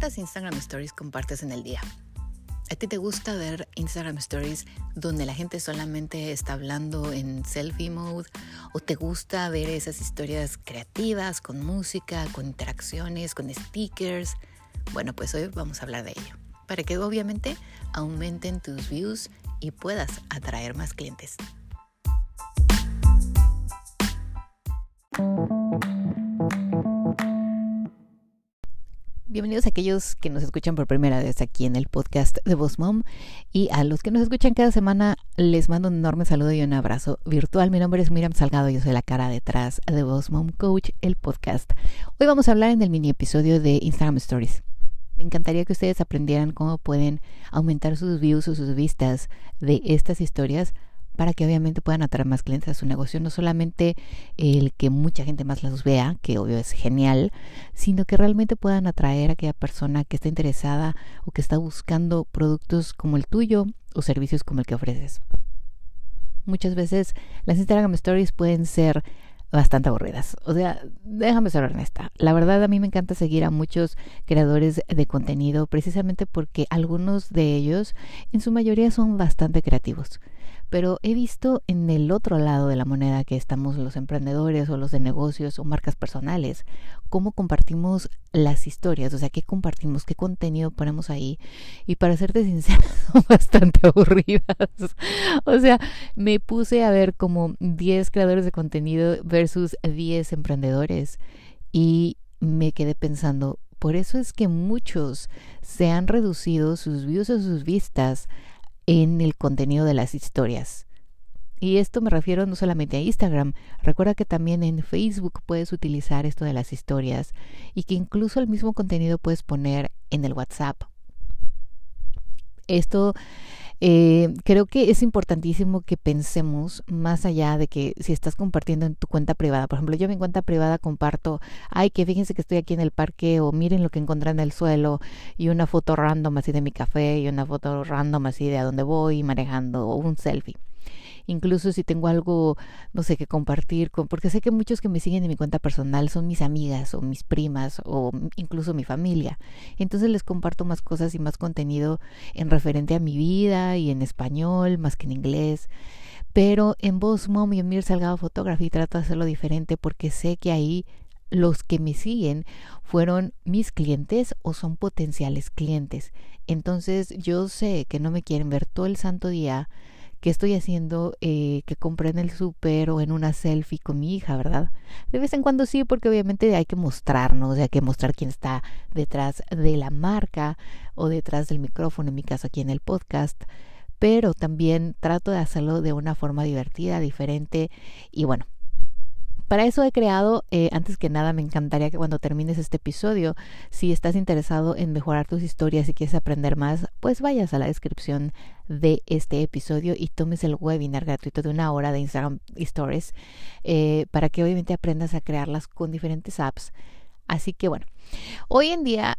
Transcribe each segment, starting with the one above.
¿Cuántas Instagram Stories compartes en el día? ¿A ti te gusta ver Instagram Stories donde la gente solamente está hablando en selfie mode? ¿O te gusta ver esas historias creativas con música, con interacciones, con stickers? Bueno, pues hoy vamos a hablar de ello, para que obviamente aumenten tus views y puedas atraer más clientes. Bienvenidos a aquellos que nos escuchan por primera vez aquí en el podcast de Boss Mom y a los que nos escuchan cada semana les mando un enorme saludo y un abrazo virtual. Mi nombre es Miriam Salgado, yo soy la cara detrás de Boss Mom Coach, el podcast. Hoy vamos a hablar en el mini episodio de Instagram Stories. Me encantaría que ustedes aprendieran cómo pueden aumentar sus views o sus vistas de estas historias para que obviamente puedan atraer más clientes a su negocio. No solamente el que mucha gente más las vea, que obvio es genial, sino que realmente puedan atraer a aquella persona que está interesada o que está buscando productos como el tuyo o servicios como el que ofreces. Muchas veces las Instagram Stories pueden ser bastante aburridas. O sea, déjame ser honesta. La verdad a mí me encanta seguir a muchos creadores de contenido precisamente porque algunos de ellos en su mayoría son bastante creativos pero he visto en el otro lado de la moneda que estamos los emprendedores o los de negocios o marcas personales, cómo compartimos las historias, o sea, qué compartimos, qué contenido ponemos ahí. Y para serte sincera, son bastante aburridas. O sea, me puse a ver como 10 creadores de contenido versus 10 emprendedores y me quedé pensando, por eso es que muchos se han reducido sus views o sus vistas en el contenido de las historias. Y esto me refiero no solamente a Instagram, recuerda que también en Facebook puedes utilizar esto de las historias y que incluso el mismo contenido puedes poner en el WhatsApp. Esto eh, creo que es importantísimo que pensemos más allá de que si estás compartiendo en tu cuenta privada, por ejemplo, yo en mi cuenta privada comparto, ay, que fíjense que estoy aquí en el parque o miren lo que encontré en el suelo y una foto random así de mi café y una foto random así de a dónde voy manejando o un selfie incluso si tengo algo, no sé, que compartir, con, porque sé que muchos que me siguen en mi cuenta personal son mis amigas o mis primas o incluso mi familia. Entonces les comparto más cosas y más contenido en referente a mi vida y en español más que en inglés. Pero en Voz Mom y en Mir Salgado Photography trato de hacerlo diferente porque sé que ahí los que me siguen fueron mis clientes o son potenciales clientes. Entonces yo sé que no me quieren ver todo el santo día que estoy haciendo eh, que compré en el súper o en una selfie con mi hija, ¿verdad? De vez en cuando sí, porque obviamente hay que mostrarnos, hay que mostrar quién está detrás de la marca o detrás del micrófono, en mi caso aquí en el podcast pero también trato de hacerlo de una forma divertida, diferente y bueno, para eso he creado, eh, antes que nada, me encantaría que cuando termines este episodio, si estás interesado en mejorar tus historias y quieres aprender más, pues vayas a la descripción de este episodio y tomes el webinar gratuito de una hora de Instagram Stories eh, para que obviamente aprendas a crearlas con diferentes apps. Así que bueno, hoy en día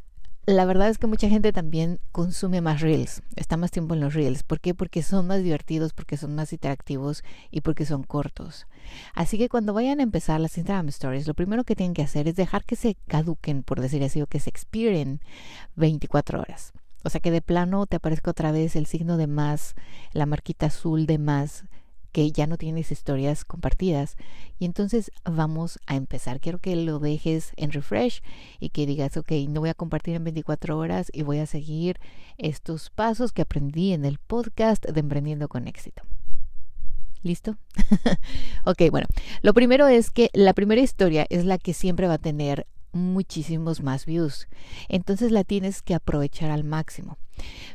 la verdad es que mucha gente también consume más reels, está más tiempo en los reels. ¿Por qué? Porque son más divertidos, porque son más interactivos y porque son cortos. Así que cuando vayan a empezar las Instagram Stories, lo primero que tienen que hacer es dejar que se caduquen, por decir así, o que se expiren 24 horas. O sea que de plano te aparezca otra vez el signo de más, la marquita azul de más que ya no tienes historias compartidas. Y entonces vamos a empezar. Quiero que lo dejes en refresh y que digas, ok, no voy a compartir en 24 horas y voy a seguir estos pasos que aprendí en el podcast de Emprendiendo con éxito. ¿Listo? ok, bueno, lo primero es que la primera historia es la que siempre va a tener muchísimos más views. Entonces la tienes que aprovechar al máximo.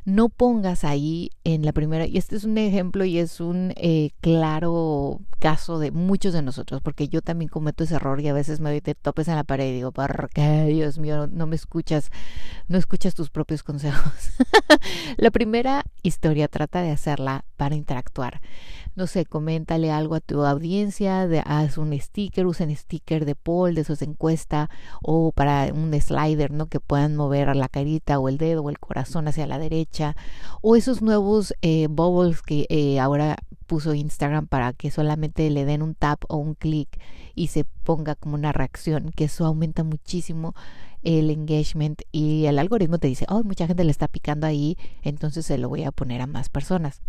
No pongas ahí en la primera, y este es un ejemplo y es un eh, claro caso de muchos de nosotros, porque yo también cometo ese error y a veces me doy de topes en la pared y digo, ¿por qué, Dios mío, no me escuchas, no escuchas tus propios consejos? la primera historia trata de hacerla para interactuar no sé, coméntale algo a tu audiencia, de, haz un sticker, usen sticker de poll, de esos encuesta, o para un slider, ¿no? Que puedan mover la carita o el dedo o el corazón hacia la derecha, o esos nuevos eh, bubbles que eh, ahora puso Instagram para que solamente le den un tap o un clic y se ponga como una reacción, que eso aumenta muchísimo el engagement y el algoritmo te dice, oh, mucha gente le está picando ahí, entonces se lo voy a poner a más personas.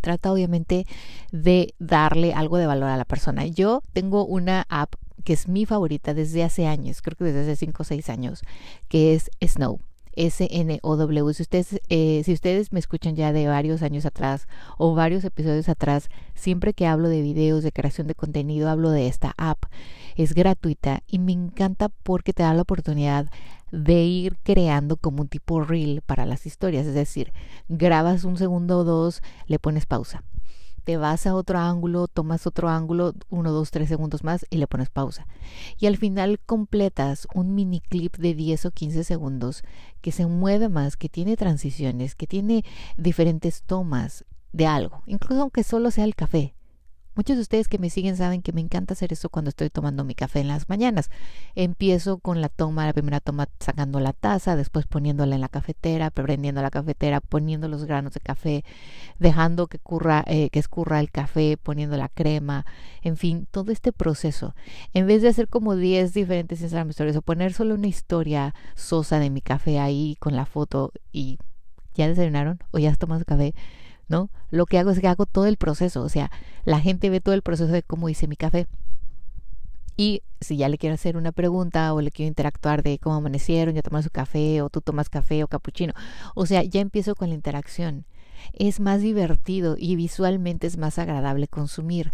Trata obviamente de darle algo de valor a la persona. Yo tengo una app que es mi favorita desde hace años, creo que desde hace 5 o 6 años, que es Snow. S-N-O-W. Si ustedes, eh, si ustedes me escuchan ya de varios años atrás o varios episodios atrás, siempre que hablo de videos, de creación de contenido, hablo de esta app. Es gratuita y me encanta porque te da la oportunidad de ir creando como un tipo reel para las historias. Es decir, grabas un segundo o dos, le pones pausa te vas a otro ángulo, tomas otro ángulo, uno, dos, tres segundos más y le pones pausa. Y al final completas un mini clip de 10 o 15 segundos que se mueve más, que tiene transiciones, que tiene diferentes tomas de algo, incluso aunque solo sea el café. Muchos de ustedes que me siguen saben que me encanta hacer eso cuando estoy tomando mi café en las mañanas. Empiezo con la toma, la primera toma sacando la taza, después poniéndola en la cafetera, prendiendo la cafetera, poniendo los granos de café, dejando que, curra, eh, que escurra el café, poniendo la crema, en fin, todo este proceso. En vez de hacer como 10 diferentes Instagram stories o poner solo una historia sosa de mi café ahí con la foto y ya desayunaron o ya tomas café ¿no? Lo que hago es que hago todo el proceso, o sea, la gente ve todo el proceso de cómo hice mi café. Y si ya le quiero hacer una pregunta o le quiero interactuar de cómo amanecieron, ya tomas su café o tú tomas café o capuchino, o sea, ya empiezo con la interacción. Es más divertido y visualmente es más agradable consumir.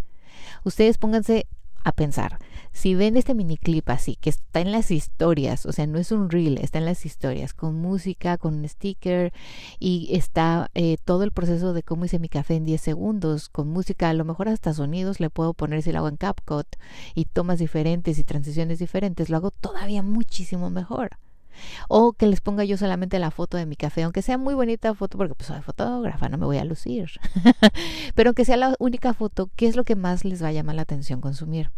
Ustedes pónganse a pensar. Si ven este mini clip así, que está en las historias, o sea, no es un reel, está en las historias, con música, con un sticker y está eh, todo el proceso de cómo hice mi café en 10 segundos, con música, a lo mejor hasta sonidos le puedo poner si lo hago en CapCut y tomas diferentes y transiciones diferentes, lo hago todavía muchísimo mejor. O que les ponga yo solamente la foto de mi café, aunque sea muy bonita foto, porque pues soy fotógrafa, no me voy a lucir. Pero aunque sea la única foto, ¿qué es lo que más les va a llamar la atención consumir?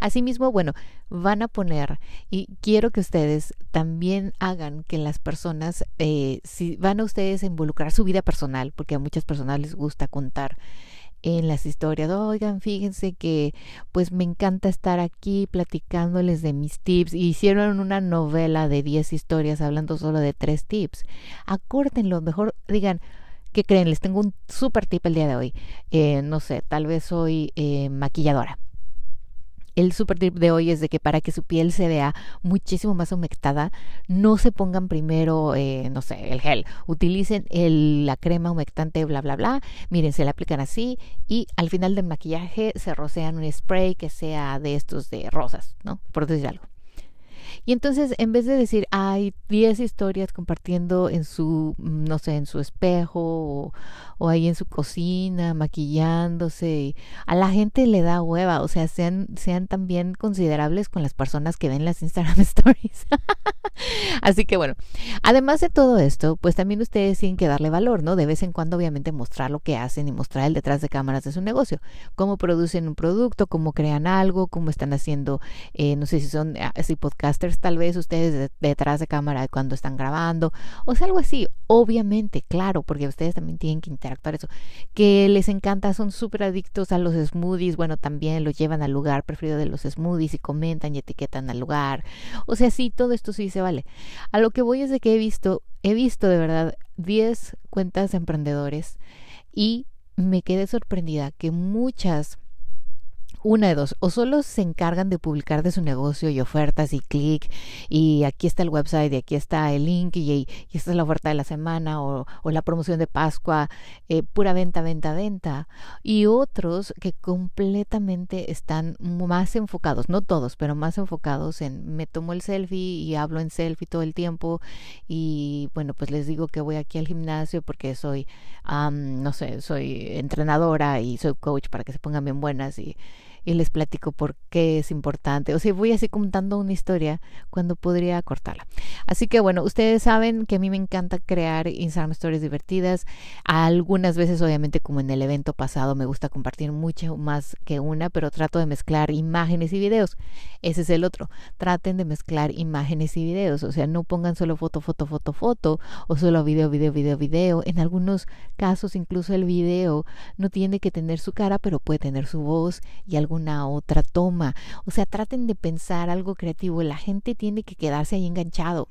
Asimismo, bueno, van a poner, y quiero que ustedes también hagan que las personas, eh, si van a ustedes a involucrar su vida personal, porque a muchas personas les gusta contar en las historias, oigan, fíjense que pues me encanta estar aquí platicándoles de mis tips. hicieron una novela de 10 historias hablando solo de 3 tips. Acórtenlo, mejor digan, ¿qué creen? Les tengo un super tip el día de hoy. Eh, no sé, tal vez soy eh, maquilladora el super tip de hoy es de que para que su piel se vea muchísimo más humectada, no se pongan primero, eh, no sé, el gel. Utilicen el, la crema humectante, bla, bla, bla. Miren, se la aplican así y al final del maquillaje se rocean un spray que sea de estos de rosas, ¿no? Por decir algo. Y entonces, en vez de decir, hay 10 historias compartiendo en su, mm, no sé, en su espejo o, ahí en su cocina, maquillándose, a la gente le da hueva, o sea, sean, sean también considerables con las personas que ven las Instagram Stories. Así que bueno, además de todo esto, pues también ustedes tienen que darle valor, ¿no? De vez en cuando, obviamente, mostrar lo que hacen y mostrar el detrás de cámaras de su negocio, cómo producen un producto, cómo crean algo, cómo están haciendo, eh, no sé si son así ah, tal vez ustedes detrás de cámara cuando están grabando, o sea, algo así, obviamente, claro, porque ustedes también tienen que interactuar eso, que les encanta, son súper adictos a los smoothies, bueno, también los llevan al lugar preferido de los smoothies y comentan y etiquetan al lugar, o sea, sí, todo esto sí se vale. A lo que voy es de que he visto, he visto de verdad 10 cuentas de emprendedores y me quedé sorprendida que muchas una de dos, o solo se encargan de publicar de su negocio y ofertas y clic, y aquí está el website, y aquí está el link, y, esta es la oferta de la semana, o, la promoción de Pascua, eh, pura venta, venta, venta. Y otros que completamente están más enfocados, no todos, pero más enfocados en me tomo el selfie y hablo en selfie todo el tiempo, y bueno, pues les digo que voy aquí al gimnasio porque soy, no sé, soy entrenadora y soy coach para que se pongan bien buenas y y les platico por qué es importante. O sea, voy así contando una historia cuando podría cortarla. Así que bueno, ustedes saben que a mí me encanta crear Instagram Stories divertidas. Algunas veces, obviamente, como en el evento pasado, me gusta compartir mucho más que una, pero trato de mezclar imágenes y videos. Ese es el otro. Traten de mezclar imágenes y videos. O sea, no pongan solo foto, foto, foto, foto o solo video, video, video, video. En algunos casos, incluso el video no tiene que tener su cara, pero puede tener su voz y alguna otra toma. O sea, traten de pensar algo creativo. La gente tiene que quedarse ahí enganchado.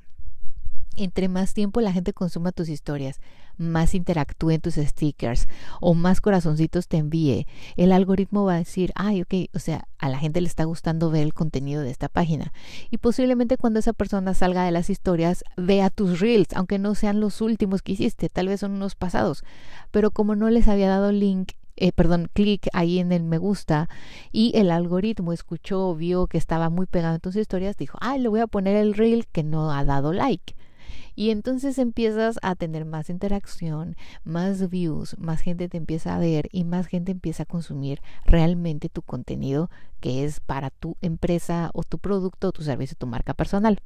Entre más tiempo la gente consuma tus historias, más interactúe en tus stickers o más corazoncitos te envíe, el algoritmo va a decir, ay, ok, o sea, a la gente le está gustando ver el contenido de esta página. Y posiblemente cuando esa persona salga de las historias, vea tus reels, aunque no sean los últimos que hiciste, tal vez son unos pasados. Pero como no les había dado link eh, perdón, clic ahí en el me gusta y el algoritmo escuchó, vio que estaba muy pegado en tus historias, dijo, ay, le voy a poner el reel que no ha dado like. Y entonces empiezas a tener más interacción, más views, más gente te empieza a ver y más gente empieza a consumir realmente tu contenido que es para tu empresa o tu producto o tu servicio, tu marca personal.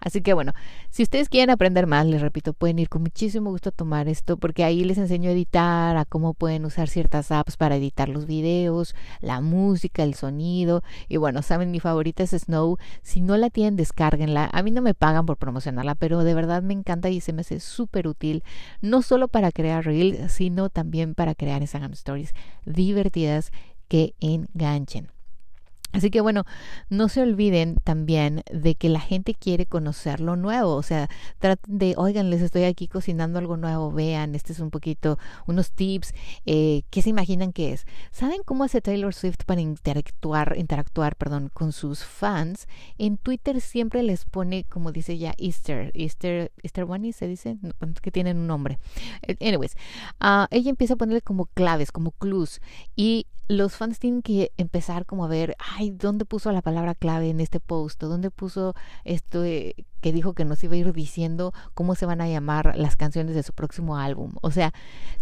Así que bueno, si ustedes quieren aprender más, les repito, pueden ir con muchísimo gusto a tomar esto porque ahí les enseño a editar, a cómo pueden usar ciertas apps para editar los videos, la música, el sonido. Y bueno, saben, mi favorita es Snow. Si no la tienen, descárguenla. A mí no me pagan por promocionarla, pero de verdad me encanta y se me hace súper útil, no solo para crear Reels, sino también para crear Instagram Stories divertidas que enganchen. Así que bueno, no se olviden también de que la gente quiere conocer lo nuevo, o sea, traten de, oigan, les estoy aquí cocinando algo nuevo, vean, este es un poquito, unos tips, eh, ¿qué se imaginan que es? ¿Saben cómo hace Taylor Swift para interactuar, interactuar, perdón, con sus fans? En Twitter siempre les pone, como dice ya, Easter, Easter, Easter Bunny se dice, que tienen un nombre. Eh, anyways, uh, ella empieza a ponerle como claves, como clues, y los fans tienen que empezar como a ver, ay, ¿dónde puso la palabra clave en este post? ¿Dónde puso esto que dijo que nos iba a ir diciendo cómo se van a llamar las canciones de su próximo álbum? O sea,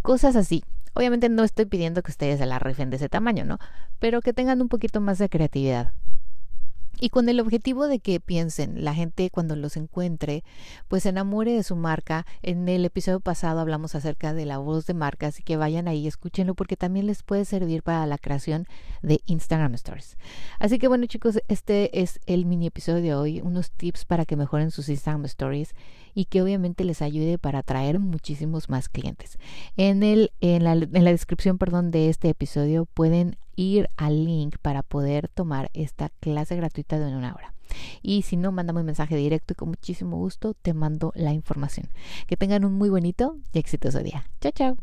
cosas así. Obviamente no estoy pidiendo que ustedes se la rifen de ese tamaño, ¿no? Pero que tengan un poquito más de creatividad y con el objetivo de que piensen, la gente cuando los encuentre, pues se enamore de su marca. En el episodio pasado hablamos acerca de la voz de marca, así que vayan ahí, escúchenlo porque también les puede servir para la creación de Instagram Stories. Así que bueno chicos, este es el mini episodio de hoy, unos tips para que mejoren sus Instagram Stories y que obviamente les ayude para atraer muchísimos más clientes. En, el, en, la, en la descripción perdón, de este episodio pueden ir al link para poder tomar esta clase gratuita de una hora. Y si no, mándame un mensaje directo y con muchísimo gusto te mando la información. Que tengan un muy bonito y exitoso día. Chao, chao.